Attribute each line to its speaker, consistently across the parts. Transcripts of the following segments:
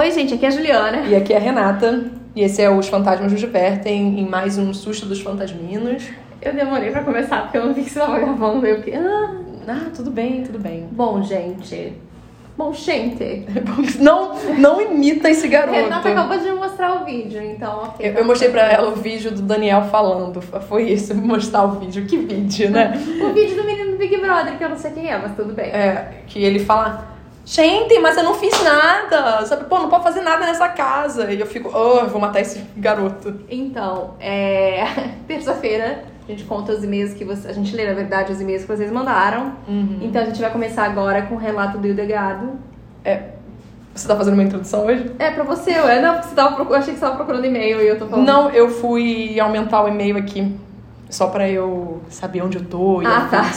Speaker 1: Oi, gente, aqui é a Juliana.
Speaker 2: E aqui é a Renata. E esse é Os Fantasmas nos Divertem, em mais um Susto dos Fantasminos.
Speaker 1: Eu demorei pra começar porque eu não vi que você tava gravando. Eu fiquei. Ah.
Speaker 2: Ah, tudo bem, tudo bem.
Speaker 1: Bom, gente. Bom, gente.
Speaker 2: Não, não imita esse garoto.
Speaker 1: Renata acabou de mostrar o vídeo, então, ok.
Speaker 2: Eu, eu mostrei pra ela o vídeo do Daniel falando. Foi isso, mostrar o vídeo. Que vídeo, né?
Speaker 1: O vídeo do menino do Big Brother, que eu não sei quem é, mas tudo bem.
Speaker 2: É, que ele fala. Gente, mas eu não fiz nada. Sabe, pô, não pode fazer nada nessa casa. E eu fico, oh, eu vou matar esse garoto.
Speaker 1: Então, é. Terça-feira, a gente conta os e-mails que você. A gente lê, na verdade, os e-mails que vocês mandaram. Então a gente vai começar agora com o relato do Hildegado.
Speaker 2: É. Você tá fazendo uma introdução hoje?
Speaker 1: É pra você, ué. Não, porque você tava. Eu achei que você tava procurando e-mail e eu tô falando.
Speaker 2: Não, eu fui aumentar o e-mail aqui. Só pra eu saber onde eu tô e
Speaker 1: Ah, tá.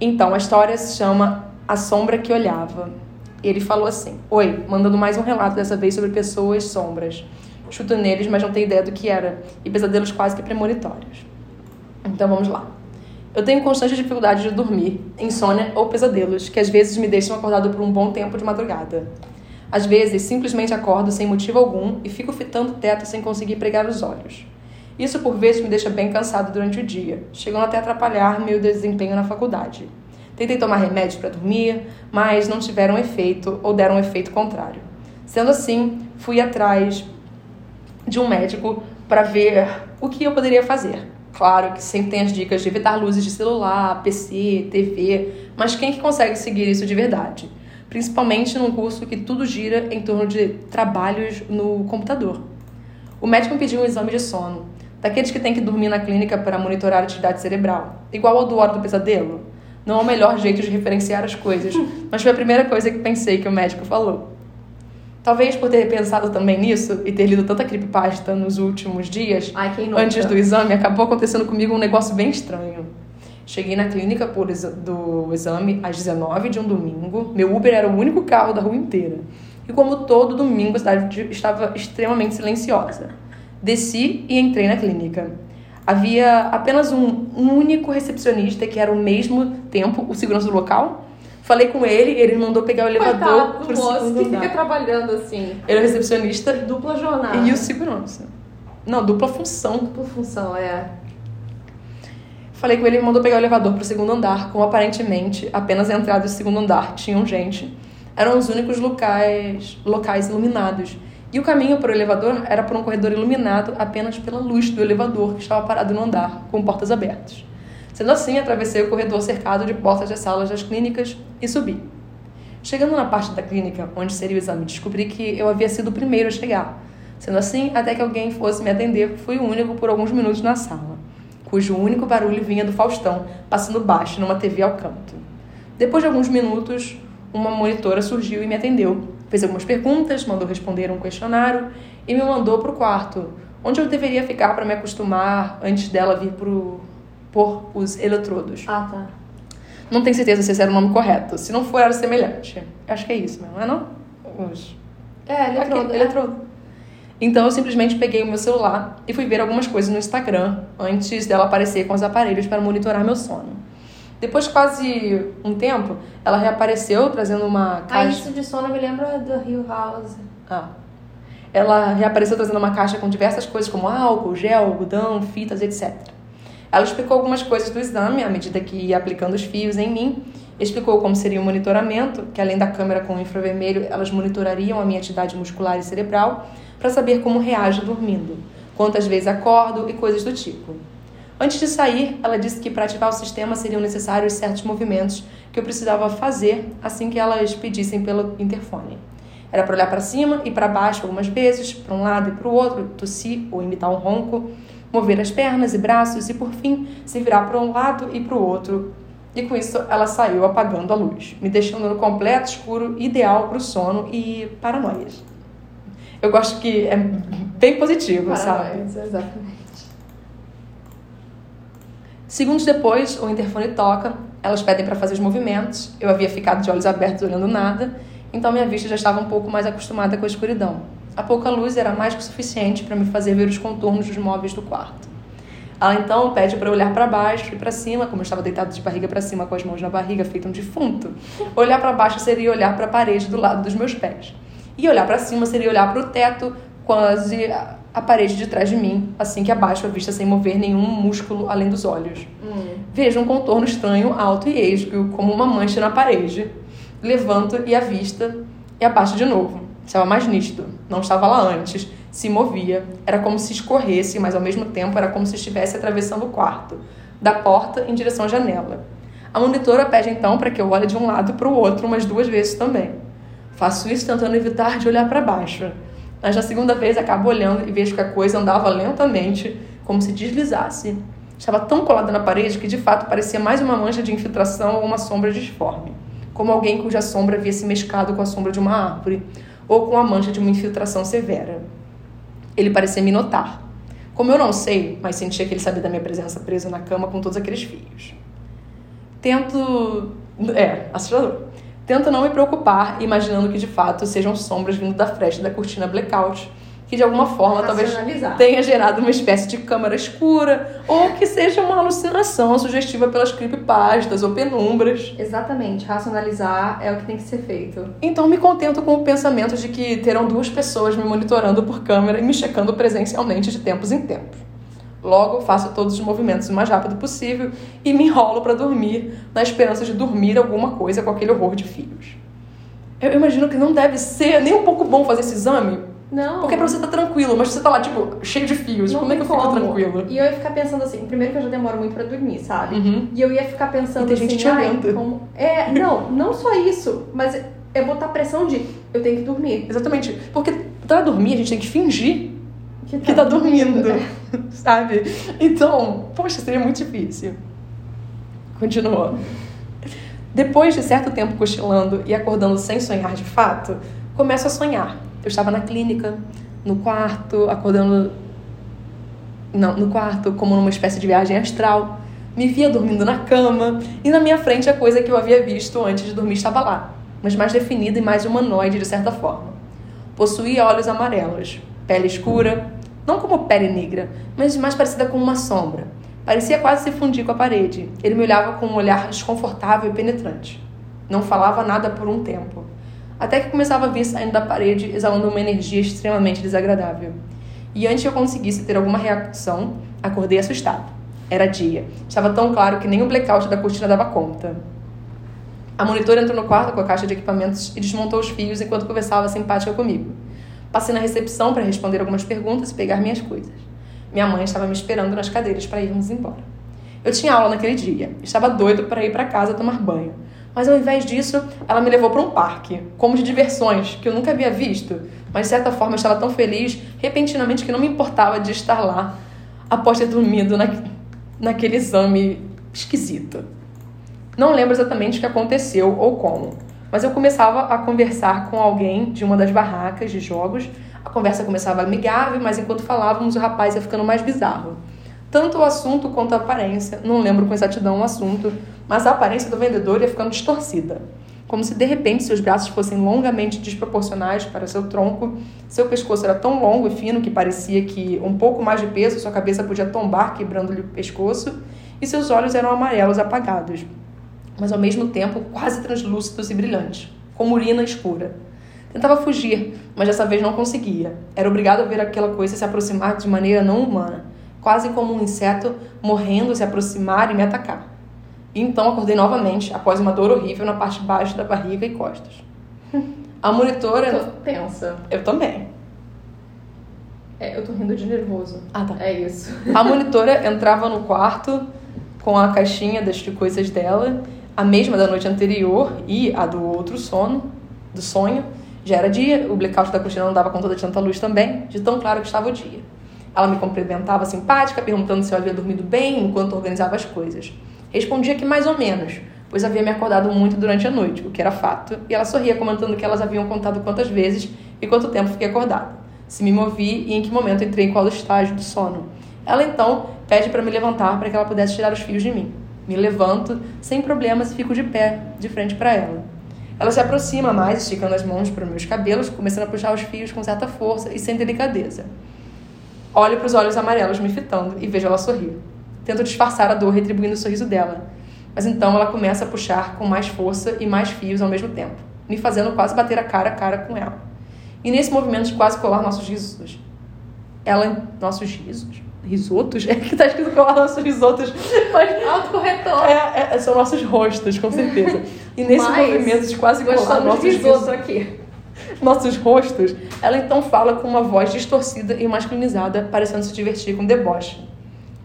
Speaker 2: Então, a história se chama A Sombra que Olhava. Ele falou assim: Oi, mandando mais um relato dessa vez sobre pessoas sombras. Chuto neles, mas não tenho ideia do que era. E pesadelos quase que premonitórios. Então vamos lá. Eu tenho constante dificuldade de dormir, insônia ou pesadelos, que às vezes me deixam acordado por um bom tempo de madrugada. Às vezes, simplesmente acordo sem motivo algum e fico fitando o teto sem conseguir pregar os olhos. Isso por vezes me deixa bem cansado durante o dia, chegando até a atrapalhar meu desempenho na faculdade. Tentei tomar remédios para dormir, mas não tiveram efeito ou deram um efeito contrário. Sendo assim, fui atrás de um médico para ver o que eu poderia fazer. Claro que sempre tem as dicas de evitar luzes de celular, PC, TV, mas quem que consegue seguir isso de verdade? Principalmente num curso que tudo gira em torno de trabalhos no computador. O médico me pediu um exame de sono, daqueles que tem que dormir na clínica para monitorar a atividade cerebral, igual ao do Hora do Pesadelo. Não é o melhor jeito de referenciar as coisas, mas foi a primeira coisa que pensei que o médico falou. Talvez por ter pensado também nisso e ter lido tanta creepypasta nos últimos dias,
Speaker 1: Ai,
Speaker 2: antes do exame, acabou acontecendo comigo um negócio bem estranho. Cheguei na clínica por exa- do exame às 19 de um domingo. Meu Uber era o único carro da rua inteira. E como todo domingo, a cidade estava extremamente silenciosa. Desci e entrei na clínica. Havia apenas um, um único recepcionista que era ao mesmo tempo o segurança do local. Falei com ele ele mandou pegar o elevador
Speaker 1: Coitado
Speaker 2: pro
Speaker 1: do moço que fica trabalhando assim.
Speaker 2: Ele é o recepcionista
Speaker 1: Dupla jornada.
Speaker 2: e o segurança. Não, dupla função.
Speaker 1: Dupla função, é.
Speaker 2: Falei com ele e mandou pegar o elevador pro segundo andar, como aparentemente apenas a entrada do segundo andar tinham gente. Eram os únicos locais, locais iluminados. E o caminho para o elevador era por um corredor iluminado apenas pela luz do elevador que estava parado no andar, com portas abertas. Sendo assim, atravessei o corredor cercado de portas das salas das clínicas e subi. Chegando na parte da clínica onde seria o exame, descobri que eu havia sido o primeiro a chegar. Sendo assim, até que alguém fosse me atender, fui o único por alguns minutos na sala, cujo único barulho vinha do Faustão, passando baixo numa TV ao canto. Depois de alguns minutos, uma monitora surgiu e me atendeu. Fez algumas perguntas, mandou responder um questionário e me mandou para o quarto, onde eu deveria ficar para me acostumar antes dela vir pro, por os eletrodos.
Speaker 1: Ah, tá.
Speaker 2: Não tenho certeza se esse era o nome correto. Se não for, era semelhante. Acho que é isso mesmo, não é não? Os...
Speaker 1: É, eletrodo.
Speaker 2: Aquele- eletrodo. Então eu simplesmente peguei o meu celular e fui ver algumas coisas no Instagram antes dela aparecer com os aparelhos para monitorar meu sono. Depois de quase um tempo, ela reapareceu trazendo uma
Speaker 1: Ah,
Speaker 2: caixa.
Speaker 1: isso de sono me lembra do Hill House.
Speaker 2: Ah. Ela reapareceu trazendo uma caixa com diversas coisas como álcool, gel, algodão, fitas, etc. Ela explicou algumas coisas do exame à medida que ia aplicando os fios em mim. Explicou como seria o monitoramento, que além da câmera com infravermelho, elas monitorariam a minha atividade muscular e cerebral para saber como reajo dormindo, quantas vezes acordo e coisas do tipo. Antes de sair, ela disse que para ativar o sistema seriam necessários certos movimentos que eu precisava fazer assim que elas pedissem pelo interfone. Era para olhar para cima e para baixo algumas vezes, para um lado e para o outro, tossir ou imitar um ronco, mover as pernas e braços e, por fim, se virar para um lado e para o outro. E com isso ela saiu apagando a luz, me deixando no completo escuro, ideal para o sono e paranoias. Eu gosto que é bem positivo, sabe?
Speaker 1: Paranoias, exatamente.
Speaker 2: Segundos depois, o interfone toca, elas pedem para fazer os movimentos. Eu havia ficado de olhos abertos olhando nada, então minha vista já estava um pouco mais acostumada com a escuridão. A pouca luz era mais que suficiente para me fazer ver os contornos dos móveis do quarto. Ela então pede para olhar para baixo e para cima, como eu estava deitado de barriga para cima com as mãos na barriga, feito um defunto. Olhar para baixo seria olhar para a parede do lado dos meus pés. E olhar para cima seria olhar para o teto, quase a parede de trás de mim, assim que abaixo a vista sem mover nenhum músculo além dos olhos. Hum. Vejo um contorno estranho, alto e esguio, como uma mancha na parede. Levanto e a vista e abaixo de novo. Estava mais nítido. Não estava lá antes. Se movia. Era como se escorresse, mas ao mesmo tempo era como se estivesse atravessando o quarto, da porta em direção à janela. A monitora pede então para que eu olhe de um lado para o outro umas duas vezes também. Faço isso tentando evitar de olhar para baixo. Mas na segunda vez acabo olhando e vejo que a coisa andava lentamente, como se deslizasse. Estava tão colada na parede que de fato parecia mais uma mancha de infiltração ou uma sombra disforme, como alguém cuja sombra havia se mescado com a sombra de uma árvore, ou com a mancha de uma infiltração severa. Ele parecia me notar. Como eu não sei, mas sentia que ele sabia da minha presença presa na cama com todos aqueles fios. Tento. É, assustador. Tento não me preocupar, imaginando que de fato sejam sombras vindo da fresta da cortina blackout, que de alguma forma talvez tenha gerado uma espécie de câmara escura, ou que seja uma alucinação sugestiva pelas creepypastas ou penumbras.
Speaker 1: Exatamente, racionalizar é o que tem que ser feito.
Speaker 2: Então me contento com o pensamento de que terão duas pessoas me monitorando por câmera e me checando presencialmente de tempos em tempos. Logo, faço todos os movimentos o mais rápido possível e me enrolo para dormir, na esperança de dormir alguma coisa com aquele horror de fios. Eu imagino que não deve ser nem um pouco bom fazer esse exame.
Speaker 1: Não.
Speaker 2: Porque é pra você estar tá tranquilo, mas você tá lá, tipo, cheio de fios. Não como é que eu fico tranquilo?
Speaker 1: E eu ia ficar pensando assim, primeiro que eu já demoro muito pra dormir, sabe? Uhum. E eu ia ficar pensando e tem
Speaker 2: assim, gente
Speaker 1: como... É, não, não só isso, mas é botar pressão de eu tenho que dormir.
Speaker 2: Exatamente. Porque pra dormir a gente tem que fingir que tá, que tá dormindo, né? sabe? Então, poxa, seria muito difícil. Continuou. Depois de certo tempo cochilando e acordando sem sonhar de fato, começo a sonhar. Eu estava na clínica, no quarto, acordando. Não, no quarto, como numa espécie de viagem astral. Me via dormindo na cama e na minha frente a coisa que eu havia visto antes de dormir estava lá, mas mais definida e mais humanoide de certa forma. Possuía olhos amarelos, pele escura, não como pele negra, mas mais parecida com uma sombra. Parecia quase se fundir com a parede. Ele me olhava com um olhar desconfortável e penetrante. Não falava nada por um tempo. Até que começava a vir saindo da parede, exalando uma energia extremamente desagradável. E antes que eu conseguisse ter alguma reação, acordei assustado. Era dia. Estava tão claro que nem o blackout da cortina dava conta. A monitora entrou no quarto com a caixa de equipamentos e desmontou os fios enquanto conversava simpática comigo. Passei na recepção para responder algumas perguntas e pegar minhas coisas. Minha mãe estava me esperando nas cadeiras para irmos embora. Eu tinha aula naquele dia, estava doido para ir para casa tomar banho. Mas ao invés disso, ela me levou para um parque, como de diversões, que eu nunca havia visto. Mas de certa forma eu estava tão feliz, repentinamente, que não me importava de estar lá após ter dormido na, naquele exame esquisito. Não lembro exatamente o que aconteceu ou como, mas eu começava a conversar com alguém de uma das barracas de jogos. A conversa começava amigável, mas enquanto falávamos, o rapaz ia ficando mais bizarro. Tanto o assunto quanto a aparência, não lembro com exatidão o assunto, mas a aparência do vendedor ia ficando distorcida. Como se de repente seus braços fossem longamente desproporcionais para seu tronco, seu pescoço era tão longo e fino que parecia que um pouco mais de peso sua cabeça podia tombar, quebrando-lhe o pescoço, e seus olhos eram amarelos apagados, mas ao mesmo tempo quase translúcidos e brilhantes, como urina escura. Tentava fugir, mas dessa vez não conseguia. Era obrigado a ver aquela coisa se aproximar de maneira não humana, quase como um inseto morrendo se aproximar e me atacar. E então acordei novamente, após uma dor horrível na parte de baixo da barriga e costas. A monitora.
Speaker 1: Tô tensa.
Speaker 2: Eu também.
Speaker 1: É, eu tô rindo de nervoso.
Speaker 2: Ah, tá.
Speaker 1: É isso.
Speaker 2: A monitora entrava no quarto com a caixinha das coisas dela a mesma da noite anterior e a do outro sono, do sonho. Já era dia, o blackout da cortina não dava conta de tanta luz também, de tão claro que estava o dia. Ela me cumprimentava simpática, perguntando se eu havia dormido bem enquanto organizava as coisas. Respondia que mais ou menos, pois havia me acordado muito durante a noite, o que era fato, e ela sorria comentando que elas haviam contado quantas vezes e quanto tempo fiquei acordada, se me movi e em que momento entrei em qual estágio do sono. Ela então pede para me levantar para que ela pudesse tirar os fios de mim. Me levanto sem problemas e fico de pé, de frente para ela. Ela se aproxima mais, esticando as mãos para os meus cabelos, começando a puxar os fios com certa força e sem delicadeza. Olho para os olhos amarelos me fitando e vejo ela sorrir. Tento disfarçar a dor, retribuindo o sorriso dela. Mas então ela começa a puxar com mais força e mais fios ao mesmo tempo, me fazendo quase bater a cara a cara com ela. E nesse movimento de quase colar nossos risos, ela. Nossos risos? Risotos? É que tá escrito colar nossos risotos. Mas
Speaker 1: Autocorretor.
Speaker 2: é, é, são nossos rostos, com certeza. E nesse
Speaker 1: Mas
Speaker 2: movimento de quase colar nossos
Speaker 1: de risoto
Speaker 2: risos,
Speaker 1: aqui.
Speaker 2: nossos rostos, ela então fala com uma voz distorcida e masculinizada, parecendo se divertir com deboche.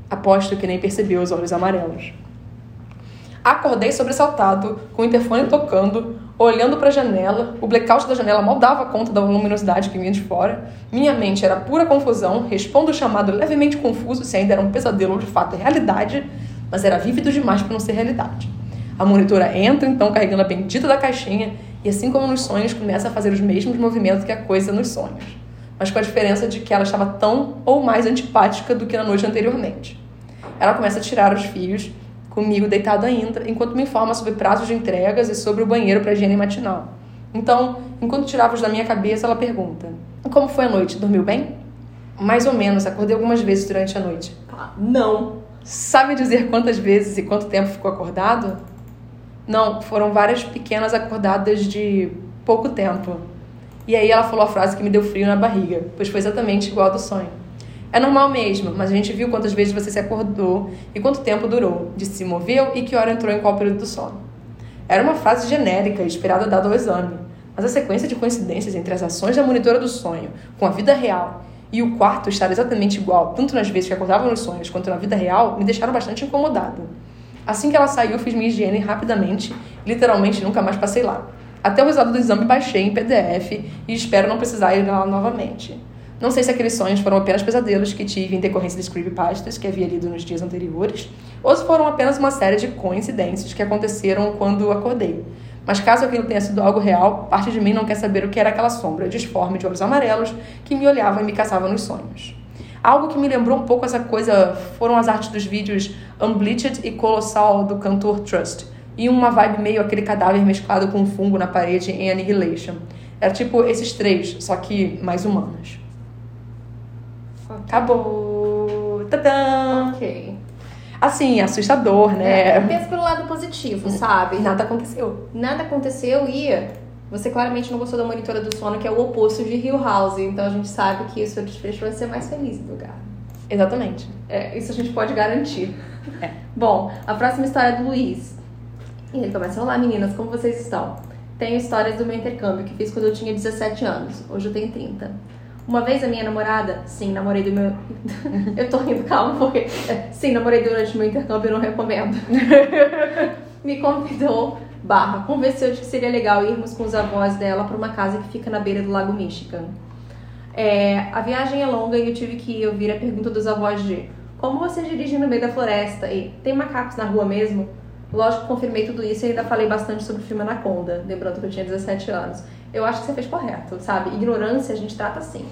Speaker 2: Aposto que nem percebeu os olhos amarelos. Acordei sobressaltado, com o interfone tocando, olhando para a janela. O blackout da janela mal dava conta da luminosidade que vinha de fora. Minha mente era pura confusão. Respondo o chamado levemente confuso se ainda era um pesadelo ou de fato realidade, mas era vívido demais para não ser realidade. A monitora entra então carregando a bendita da caixinha e assim como nos sonhos começa a fazer os mesmos movimentos que a coisa nos sonhos, mas com a diferença de que ela estava tão ou mais antipática do que na noite anteriormente. Ela começa a tirar os fios comigo deitado ainda, enquanto me informa sobre prazos de entregas e sobre o banheiro para higiene matinal. Então, enquanto tirava os da minha cabeça, ela pergunta: Como foi a noite? Dormiu bem? Mais ou menos, acordei algumas vezes durante a noite.
Speaker 1: Ah, Não.
Speaker 2: Sabe dizer quantas vezes e quanto tempo ficou acordado? Não, foram várias pequenas acordadas de pouco tempo. E aí ela falou a frase que me deu frio na barriga, pois foi exatamente igual ao do sonho. É normal mesmo, mas a gente viu quantas vezes você se acordou e quanto tempo durou, de se moveu e que hora entrou em qual período do sono. Era uma frase genérica, esperada dado ao exame, mas a sequência de coincidências entre as ações da monitora do sonho com a vida real e o quarto estar exatamente igual, tanto nas vezes que acordava nos sonhos quanto na vida real, me deixaram bastante incomodada. Assim que ela saiu, fiz minha higiene rapidamente, literalmente nunca mais passei lá. Até o resultado do exame baixei em PDF e espero não precisar ir lá novamente. Não sei se aqueles sonhos foram apenas pesadelos que tive em decorrência das creepypastas que havia lido nos dias anteriores, ou se foram apenas uma série de coincidências que aconteceram quando acordei. Mas caso aquilo tenha sido algo real, parte de mim não quer saber o que era aquela sombra disforme de olhos amarelos que me olhava e me caçava nos sonhos. Algo que me lembrou um pouco essa coisa foram as artes dos vídeos Unbleached e Colossal do cantor Trust, e uma vibe meio aquele cadáver mesclado com fungo na parede em Annihilation. Era tipo esses três, só que mais humanos. Acabou! Tadã!
Speaker 1: Ok.
Speaker 2: Assim, assustador,
Speaker 1: É,
Speaker 2: né?
Speaker 1: pensa pelo lado positivo, sabe?
Speaker 2: Nada aconteceu.
Speaker 1: Nada aconteceu e você claramente não gostou da monitora do sono, que é o oposto de Hill House. Então a gente sabe que o seu desfecho vai ser mais feliz do lugar.
Speaker 2: Exatamente.
Speaker 1: É, isso a gente pode garantir.
Speaker 2: É.
Speaker 1: Bom, a próxima história é do Luiz. E ele começa: Olá meninas, como vocês estão? Tenho histórias do meu intercâmbio que fiz quando eu tinha 17 anos. Hoje eu tenho 30. Uma vez a minha namorada, sim, namorei do meu. eu tô rindo, calma, porque. Sim, namorei durante meu intercâmbio e não recomendo. Me convidou, barra, convenceu de que seria legal irmos com os avós dela para uma casa que fica na beira do Lago Michigan. É, a viagem é longa e eu tive que ouvir a pergunta dos avós de como você dirige no meio da floresta e tem macacos na rua mesmo? Lógico, confirmei tudo isso e ainda falei bastante sobre o filme Anaconda, lembrando que eu tinha 17 anos. Eu acho que você fez correto, sabe? Ignorância a gente trata assim.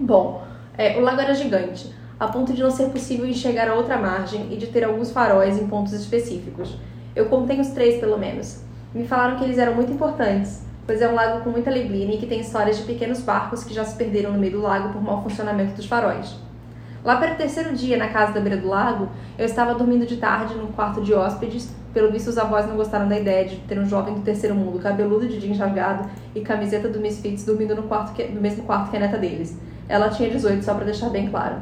Speaker 1: Bom, é, o lago era gigante, a ponto de não ser possível enxergar a outra margem e de ter alguns faróis em pontos específicos. Eu contei os três, pelo menos. Me falaram que eles eram muito importantes, pois é um lago com muita neblina e que tem histórias de pequenos barcos que já se perderam no meio do lago por mau funcionamento dos faróis. Lá para o terceiro dia, na casa da beira do lago, eu estava dormindo de tarde num quarto de hóspedes. Pelo visto, os avós não gostaram da ideia de ter um jovem do terceiro mundo, cabeludo de jeans rasgado e camiseta do Misfits dormindo no, quarto que- no mesmo quarto que a neta deles. Ela tinha 18, só para deixar bem claro.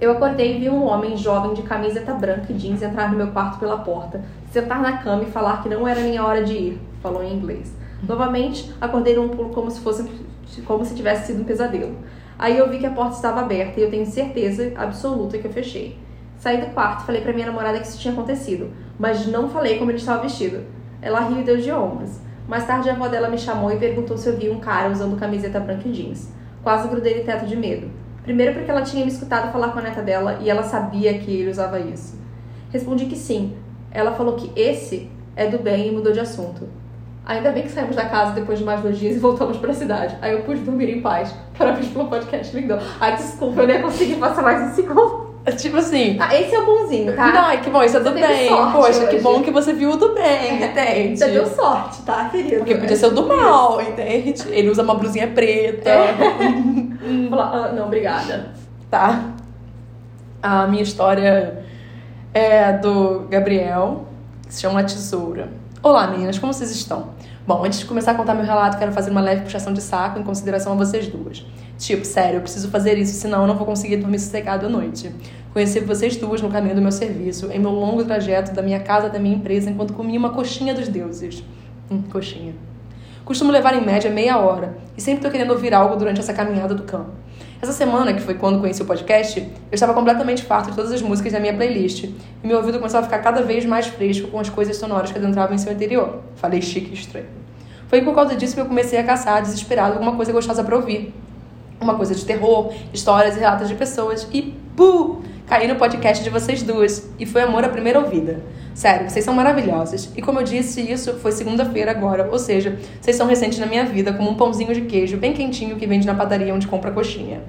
Speaker 1: Eu acordei e vi um homem jovem de camiseta branca e jeans entrar no meu quarto pela porta, sentar na cama e falar que não era minha hora de ir. Falou em inglês. Novamente, acordei num pulo como se fosse como se tivesse sido um pesadelo. Aí eu vi que a porta estava aberta e eu tenho certeza absoluta que eu fechei. Saí do quarto, falei pra minha namorada que isso tinha acontecido, mas não falei como ele estava vestido. Ela riu e deu de ombros. Mais tarde a avó dela me chamou e perguntou se eu via um cara usando camiseta branca e jeans. Quase grudei no teto de medo. Primeiro porque ela tinha me escutado falar com a neta dela e ela sabia que ele usava isso. Respondi que sim. Ela falou que esse é do bem e mudou de assunto. Ainda bem que saímos da casa depois de mais dois dias e voltamos pra cidade. Aí eu pude dormir em paz. Parabéns pelo podcast, lindão. Ai, desculpa, eu nem consegui passar mais um segundo.
Speaker 2: Tipo assim.
Speaker 1: Ah, esse é o bonzinho, tá?
Speaker 2: Não, que bom, isso é do bem. Poxa, que
Speaker 1: hoje.
Speaker 2: bom que você viu o do bem, entende?
Speaker 1: Você deu sorte, tá, querido?
Speaker 2: Porque podia ser o do mal, entende? Ele usa uma blusinha preta.
Speaker 1: É. Ah, não, obrigada.
Speaker 2: Tá? A minha história é do Gabriel, que se chama Tesoura. Olá, meninas, como vocês estão? Bom, antes de começar a contar meu relato, quero fazer uma leve puxação de saco em consideração a vocês duas. Tipo, sério, eu preciso fazer isso, senão eu não vou conseguir dormir sossegado à noite. Conheci vocês duas no caminho do meu serviço, em meu longo trajeto da minha casa até minha empresa, enquanto comia uma coxinha dos deuses. Hum, coxinha. Costumo levar em média meia hora, e sempre estou querendo ouvir algo durante essa caminhada do campo. Essa semana, que foi quando conheci o podcast, eu estava completamente farto de todas as músicas da minha playlist. E meu ouvido começou a ficar cada vez mais fresco com as coisas sonoras que adentravam em seu interior. Falei chique e estranho. Foi por causa disso que eu comecei a caçar, desesperado, alguma coisa gostosa para ouvir. Uma coisa de terror, histórias e relatos de pessoas. E, puh! Caí no podcast de vocês duas. E foi amor à primeira ouvida. Sério, vocês são maravilhosas. E como eu disse, isso foi segunda-feira agora. Ou seja, vocês são recentes na minha vida, como um pãozinho de queijo bem quentinho que vende na padaria onde compra coxinha.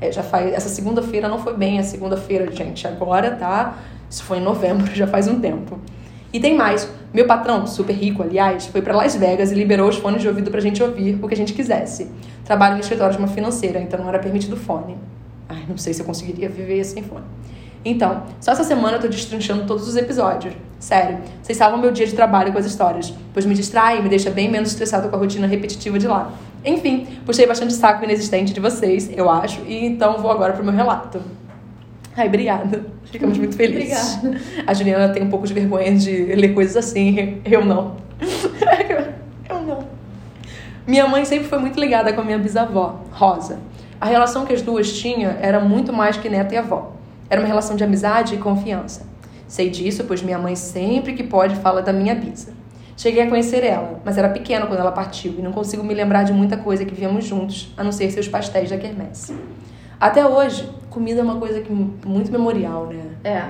Speaker 2: É, já faz. Essa segunda-feira não foi bem a segunda-feira, gente. Agora tá. Isso foi em novembro, já faz um tempo. E tem mais. Meu patrão, super rico, aliás, foi para Las Vegas e liberou os fones de ouvido pra gente ouvir o que a gente quisesse. Trabalho no escritório de uma financeira, então não era permitido fone. Ai, não sei se eu conseguiria viver sem fone. Então, só essa semana eu tô destrinchando todos os episódios. Sério, vocês salvam meu dia de trabalho com as histórias, pois me distrai e me deixa bem menos estressado com a rotina repetitiva de lá. Enfim, puxei bastante saco inexistente de vocês, eu acho, e então vou agora pro meu relato. Ai, obrigada. Ficamos muito felizes.
Speaker 1: Obrigada.
Speaker 2: A Juliana tem um pouco de vergonha de ler coisas assim, eu não. eu não. Minha mãe sempre foi muito ligada com a minha bisavó, Rosa. A relação que as duas tinham era muito mais que neta e avó. Era uma relação de amizade e confiança. Sei disso, pois minha mãe sempre que pode fala da minha bisa. Cheguei a conhecer ela, mas era pequena quando ela partiu e não consigo me lembrar de muita coisa que víamos juntos, a não ser seus pastéis da quermesse. Até hoje, comida é uma coisa que muito memorial, né?
Speaker 1: É.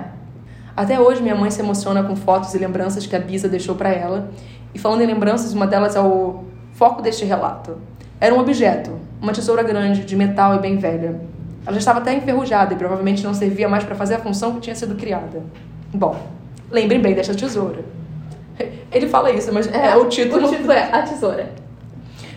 Speaker 2: Até hoje minha mãe se emociona com fotos e lembranças que a Bisa deixou para ela. E falando em lembranças, uma delas é o foco deste relato. Era um objeto, uma tesoura grande, de metal e bem velha. Ela já estava até enferrujada e provavelmente não servia mais para fazer a função que tinha sido criada. Bom, lembrem bem desta tesoura. Ele fala isso, mas é, o título.
Speaker 1: O título é A Tesoura.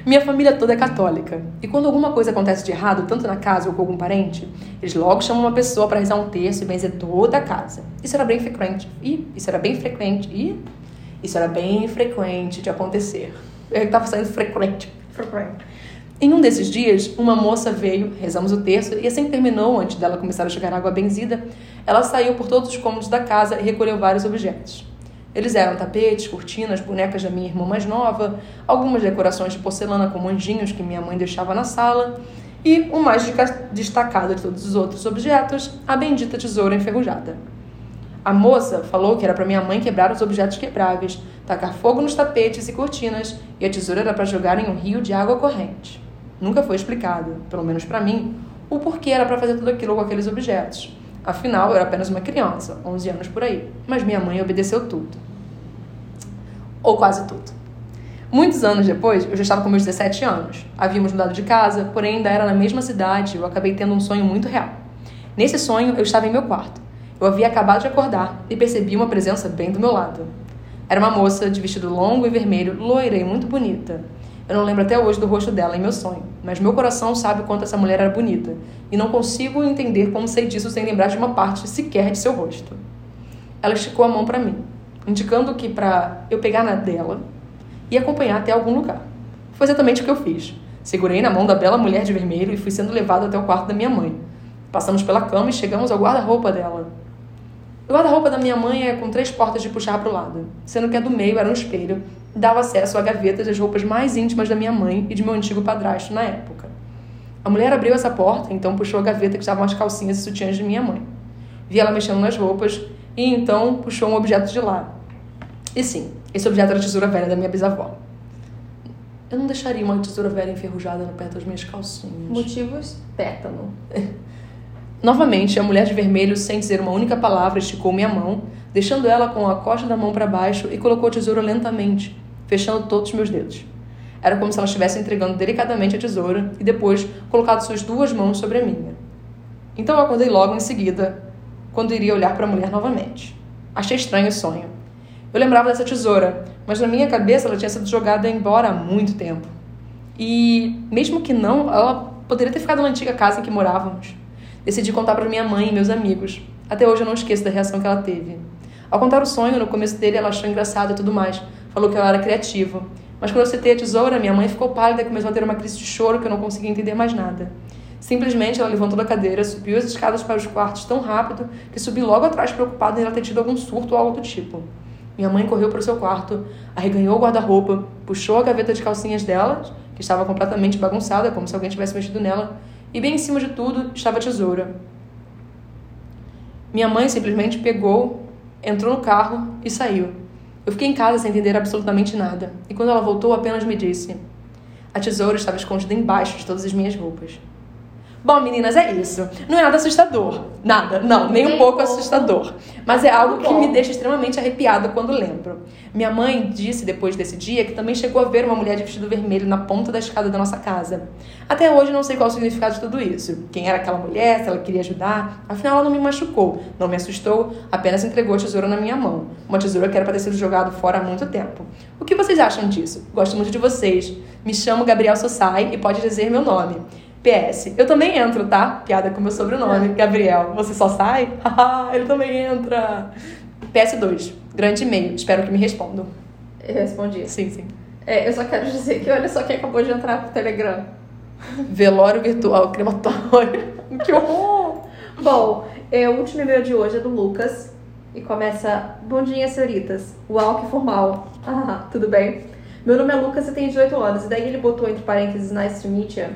Speaker 2: Minha família toda é católica. E quando alguma coisa acontece de errado, tanto na casa ou com algum parente, eles logo chamam uma pessoa para rezar um terço e benzer toda a casa. Isso era bem frequente. E isso era bem frequente. E isso era bem frequente de acontecer. Eu tava saindo frequente. Em um desses dias, uma moça veio, rezamos o terço, e assim que terminou, antes dela começar a jogar água benzida, ela saiu por todos os cômodos da casa e recolheu vários objetos. Eles eram tapetes, cortinas, bonecas da minha irmã mais nova, algumas decorações de porcelana com anjinhos que minha mãe deixava na sala, e o mais destacado de todos os outros objetos, a bendita tesoura enferrujada. A moça falou que era para minha mãe quebrar os objetos quebráveis, tacar fogo nos tapetes e cortinas, e a tesoura era para jogar em um rio de água corrente. Nunca foi explicado, pelo menos para mim, o porquê era para fazer tudo aquilo com aqueles objetos. Afinal, eu era apenas uma criança, 11 anos por aí, mas minha mãe obedeceu tudo. Ou quase tudo. Muitos anos depois, eu já estava com meus 17 anos. Havíamos mudado de casa, porém ainda era na mesma cidade e eu acabei tendo um sonho muito real. Nesse sonho, eu estava em meu quarto. Eu havia acabado de acordar e percebi uma presença bem do meu lado. Era uma moça de vestido longo e vermelho, loira e muito bonita. Eu não lembro até hoje do rosto dela em meu sonho, mas meu coração sabe o quanto essa mulher era bonita, e não consigo entender como sei disso sem lembrar de uma parte sequer de seu rosto. Ela esticou a mão para mim, indicando que para eu pegar na dela e acompanhar até algum lugar. Foi exatamente o que eu fiz. Segurei na mão da bela mulher de vermelho e fui sendo levado até o quarto da minha mãe. Passamos pela cama e chegamos ao guarda-roupa dela. O guarda-roupa da minha mãe é com três portas de puxar para o lado, sendo que a do meio era um espelho e dava acesso à gaveta das roupas mais íntimas da minha mãe e de meu antigo padrasto na época. A mulher abriu essa porta, então puxou a gaveta que estavam as calcinhas e sutiãs de minha mãe. Vi ela mexendo nas roupas e então puxou um objeto de lá. E sim, esse objeto era a tesoura velha da minha bisavó. Eu não deixaria uma tesoura velha enferrujada no perto das minhas calcinhas.
Speaker 1: Motivos: tétano.
Speaker 2: Novamente, a mulher de vermelho, sem dizer uma única palavra, esticou minha mão, deixando ela com a costa da mão para baixo e colocou a tesoura lentamente, fechando todos os meus dedos. Era como se ela estivesse entregando delicadamente a tesoura e depois colocado suas duas mãos sobre a minha. Então eu acordei logo em seguida, quando iria olhar para a mulher novamente. Achei estranho o sonho. Eu lembrava dessa tesoura, mas na minha cabeça ela tinha sido jogada embora há muito tempo. E, mesmo que não, ela poderia ter ficado na antiga casa em que morávamos. Decidi contar para minha mãe e meus amigos. Até hoje eu não esqueço da reação que ela teve. Ao contar o sonho, no começo dele ela achou engraçado e tudo mais. Falou que eu era criativo. Mas quando eu citei a tesoura, minha mãe ficou pálida e começou a ter uma crise de choro que eu não conseguia entender mais nada. Simplesmente ela levantou da cadeira, subiu as escadas para os quartos tão rápido que subi logo atrás preocupada em ela ter tido algum surto ou algo do tipo. Minha mãe correu para o seu quarto, arreganhou o guarda-roupa, puxou a gaveta de calcinhas dela, que estava completamente bagunçada, como se alguém tivesse mexido nela, e bem em cima de tudo estava a tesoura. Minha mãe simplesmente pegou, entrou no carro e saiu. Eu fiquei em casa sem entender absolutamente nada, e quando ela voltou, apenas me disse: A tesoura estava escondida embaixo de todas as minhas roupas. Bom, meninas, é isso. Não é nada assustador. Nada. Não, nem um pouco assustador. Mas é algo que me deixa extremamente arrepiada quando lembro. Minha mãe disse depois desse dia que também chegou a ver uma mulher de vestido vermelho na ponta da escada da nossa casa. Até hoje não sei qual o significado de tudo isso. Quem era aquela mulher, se ela queria ajudar. Afinal, ela não me machucou, não me assustou, apenas entregou a tesoura na minha mão. Uma tesoura que era para ter sido jogada fora há muito tempo. O que vocês acham disso? Gosto muito de vocês. Me chamo Gabriel Sossai e pode dizer meu nome. PS, eu também entro, tá? Piada com meu sobrenome, é. Gabriel. Você só sai? ele também entra. PS2, grande e-mail. Espero que me respondam.
Speaker 1: Eu respondi.
Speaker 2: Sim, sim.
Speaker 1: É, eu só quero dizer que olha só quem acabou de entrar pro Telegram.
Speaker 2: Velório virtual, crematório. que horror!
Speaker 1: Bom, é, o último e-mail de hoje é do Lucas. E começa: Bom dia, senhoritas. Uau, que formal. Ah, tudo bem? Meu nome é Lucas e tenho 18 anos. E daí ele botou entre parênteses Nice to meet you.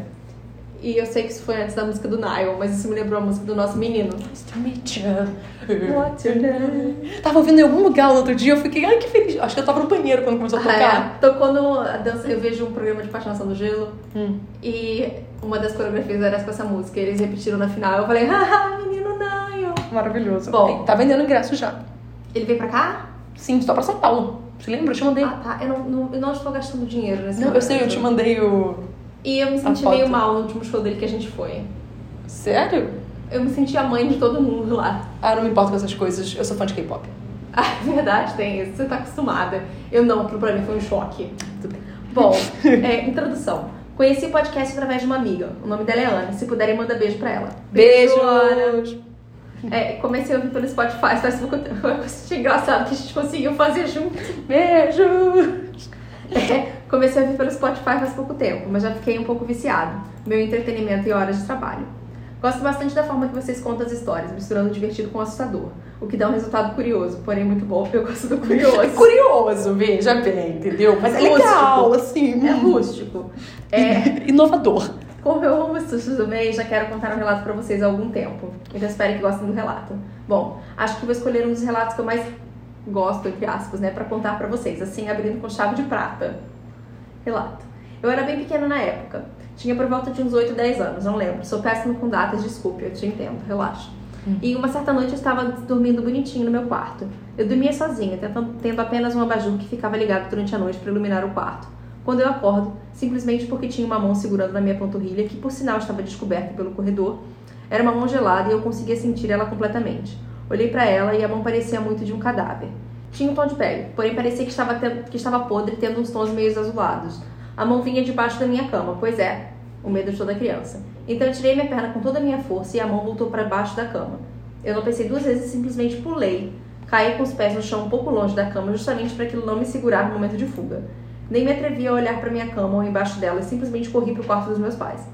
Speaker 1: E eu sei que isso foi antes da música do Nile, mas isso me lembrou a música do nosso menino.
Speaker 2: Nice to meet you. What's your name? Tava ouvindo em algum lugar no outro dia, eu fiquei, ai que feliz. Acho que eu tava no banheiro quando começou a tocar.
Speaker 1: Ah, é. Tocou no. Dança, eu vejo um programa de patinação do gelo hum. e uma das coreografias era com essa música. Eles repetiram na final. Eu falei, haha, menino Nile.
Speaker 2: Maravilhoso. Bom, tá vendendo ingresso já.
Speaker 1: Ele veio pra cá?
Speaker 2: Sim, estou pra São Paulo. Você lembra? Eu te mandei.
Speaker 1: Ah, tá. Eu não, não, eu não estou gastando dinheiro nesse
Speaker 2: Não, momento. eu sei, eu te mandei o
Speaker 1: e eu me senti meio mal no último show dele que a gente foi.
Speaker 2: Sério?
Speaker 1: Eu me senti a mãe de todo mundo lá.
Speaker 2: Ah, não me importo com essas coisas. Eu sou fã de K-pop.
Speaker 1: Ah, verdade, tem isso. Você tá acostumada. Eu não, aquilo pra mim foi um choque. Bom, é, introdução. Conheci o podcast através de uma amiga. O nome dela é Ana. Se puderem, manda beijo pra ela.
Speaker 2: Beijo, Ana.
Speaker 1: É, comecei a ouvir pelo Spotify, tempo. Eu achei engraçado que a gente conseguiu fazer junto.
Speaker 2: Beijo!
Speaker 1: É, comecei a ouvir pelo Spotify faz pouco tempo, mas já fiquei um pouco viciado. Meu entretenimento e horas de trabalho. Gosto bastante da forma que vocês contam as histórias, misturando o divertido com o assustador. O que dá um resultado curioso, porém muito bom, porque eu gosto do curioso. É
Speaker 2: curioso, veja bem, entendeu? Mas é legal, assim.
Speaker 1: É rústico.
Speaker 2: É inovador.
Speaker 1: Como eu amo os sustos do mês, já quero contar um relato para vocês há algum tempo. Então espero que gostem do relato. Bom, acho que vou escolher um dos relatos que eu mais gosto, entre aspas, né, para contar para vocês, assim, abrindo com chave de prata. Relato. Eu era bem pequena na época. Tinha por volta de uns 8, 10 anos, não lembro. Sou péssima com datas, desculpe, eu te entendo, relaxa. Hum. E uma certa noite eu estava dormindo bonitinho no meu quarto. Eu dormia sozinha, tentando, tendo apenas um abajur que ficava ligado durante a noite para iluminar o quarto. Quando eu acordo, simplesmente porque tinha uma mão segurando na minha panturrilha, que por sinal estava descoberta pelo corredor, era uma mão gelada e eu conseguia sentir ela completamente. Olhei para ela e a mão parecia muito de um cadáver. Tinha um tom de pele, porém parecia que estava, que estava podre, tendo uns tons meio azulados. A mão vinha debaixo da minha cama, pois é, o medo de toda criança. Então eu tirei minha perna com toda a minha força e a mão voltou para baixo da cama. Eu não pensei duas vezes e simplesmente pulei. Caí com os pés no chão um pouco longe da cama, justamente para aquilo não me segurar no momento de fuga. Nem me atrevi a olhar para minha cama ou embaixo dela e simplesmente corri para o quarto dos meus pais.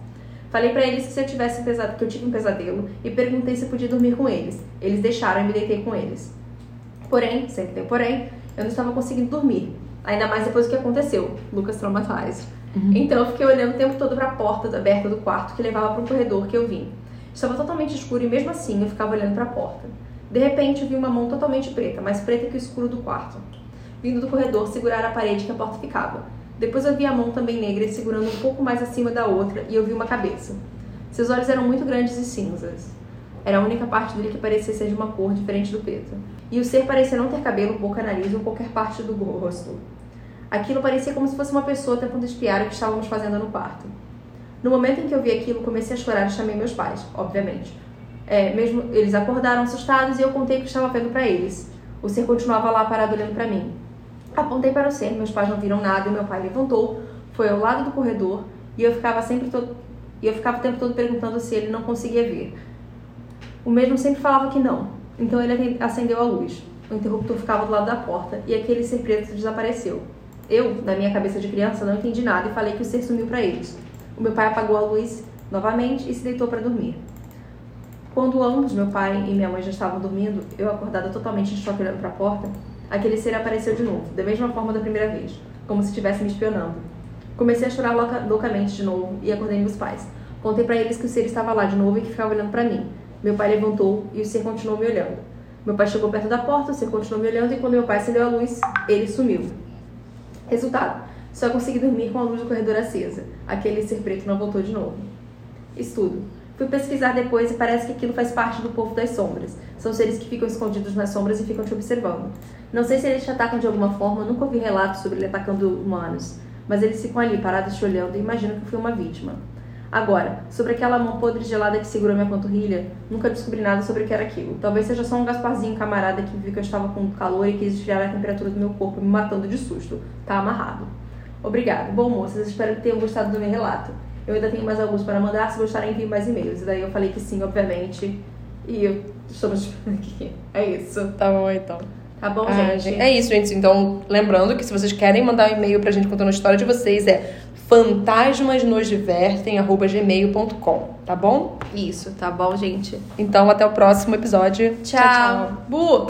Speaker 1: Falei para eles que se eu tivesse um pesadelo, que eu tive um pesadelo e perguntei se podia dormir com eles. Eles deixaram e me deitei com eles. Porém, sempre tem porém, eu não estava conseguindo dormir. Ainda mais depois do que aconteceu. Lucas traumatized. Uhum. Então eu fiquei olhando o tempo todo para a porta aberta do quarto que levava para um corredor que eu vim. Estava totalmente escuro e mesmo assim eu ficava olhando para a porta. De repente eu vi uma mão totalmente preta, mais preta que o escuro do quarto, vindo do corredor segurar a parede que a porta ficava. Depois eu vi a mão também negra segurando um pouco mais acima da outra e eu vi uma cabeça. Seus olhos eram muito grandes e cinzas. Era a única parte dele que parecia ser de uma cor diferente do preto. E o ser parecia não ter cabelo, boca, nariz ou qualquer parte do rosto. Aquilo parecia como se fosse uma pessoa tentando espiar o que estávamos fazendo no quarto. No momento em que eu vi aquilo, comecei a chorar e chamei meus pais, obviamente. É, mesmo eles acordaram assustados e eu contei o que estava vendo para eles. O ser continuava lá parado olhando para mim. Apontei para o ser, meus pais não viram nada e meu pai levantou, foi ao lado do corredor e eu ficava sempre todo e eu ficava o tempo todo perguntando se ele não conseguia ver. O mesmo sempre falava que não. Então ele acendeu a luz. O interruptor ficava do lado da porta e aquele ser preto desapareceu. eu, na minha cabeça de criança, não entendi nada e falei que o ser sumiu para eles. O meu pai apagou a luz novamente e se deitou para dormir. Quando ambos, meu pai e minha mãe, já estavam dormindo, eu acordada totalmente em choque olhando para a porta, aquele ser apareceu de novo, da mesma forma da primeira vez, como se estivesse me espionando. Comecei a chorar louca, loucamente de novo e acordei meus pais. Contei para eles que o ser estava lá de novo e que ficava olhando para mim. Meu pai levantou e o ser continuou me olhando. Meu pai chegou perto da porta, o ser continuou me olhando e quando meu pai acendeu a luz, ele sumiu. Resultado: só consegui dormir com a luz do corredor acesa. Aquele ser preto não voltou de novo. Estudo. Fui pesquisar depois e parece que aquilo faz parte do povo das sombras. São seres que ficam escondidos nas sombras e ficam te observando. Não sei se eles te atacam de alguma forma, nunca ouvi relatos sobre ele atacando humanos, mas eles ficam ali parados te olhando e imagino que fui uma vítima. Agora, sobre aquela mão podre gelada que segurou minha panturrilha, nunca descobri nada sobre o que era aquilo. Talvez seja só um Gasparzinho camarada que viu que eu estava com calor e quis esfriar a temperatura do meu corpo, me matando de susto. Tá amarrado. Obrigado. Bom, moças, espero que tenham gostado do meu relato. Eu ainda tenho mais alguns para mandar, se gostarem, enviem mais e-mails. E daí eu falei que sim, obviamente. E eu estamos aqui. É isso.
Speaker 2: Tá bom, então.
Speaker 1: Tá bom,
Speaker 2: Ah,
Speaker 1: gente?
Speaker 2: gente, É isso, gente. Então, lembrando que se vocês querem mandar um e-mail pra gente contando a história de vocês, é fantasmasnosdivertem.gmail.com, tá bom?
Speaker 1: Isso, tá bom, gente?
Speaker 2: Então, até o próximo episódio.
Speaker 1: Tchau.
Speaker 2: Bu!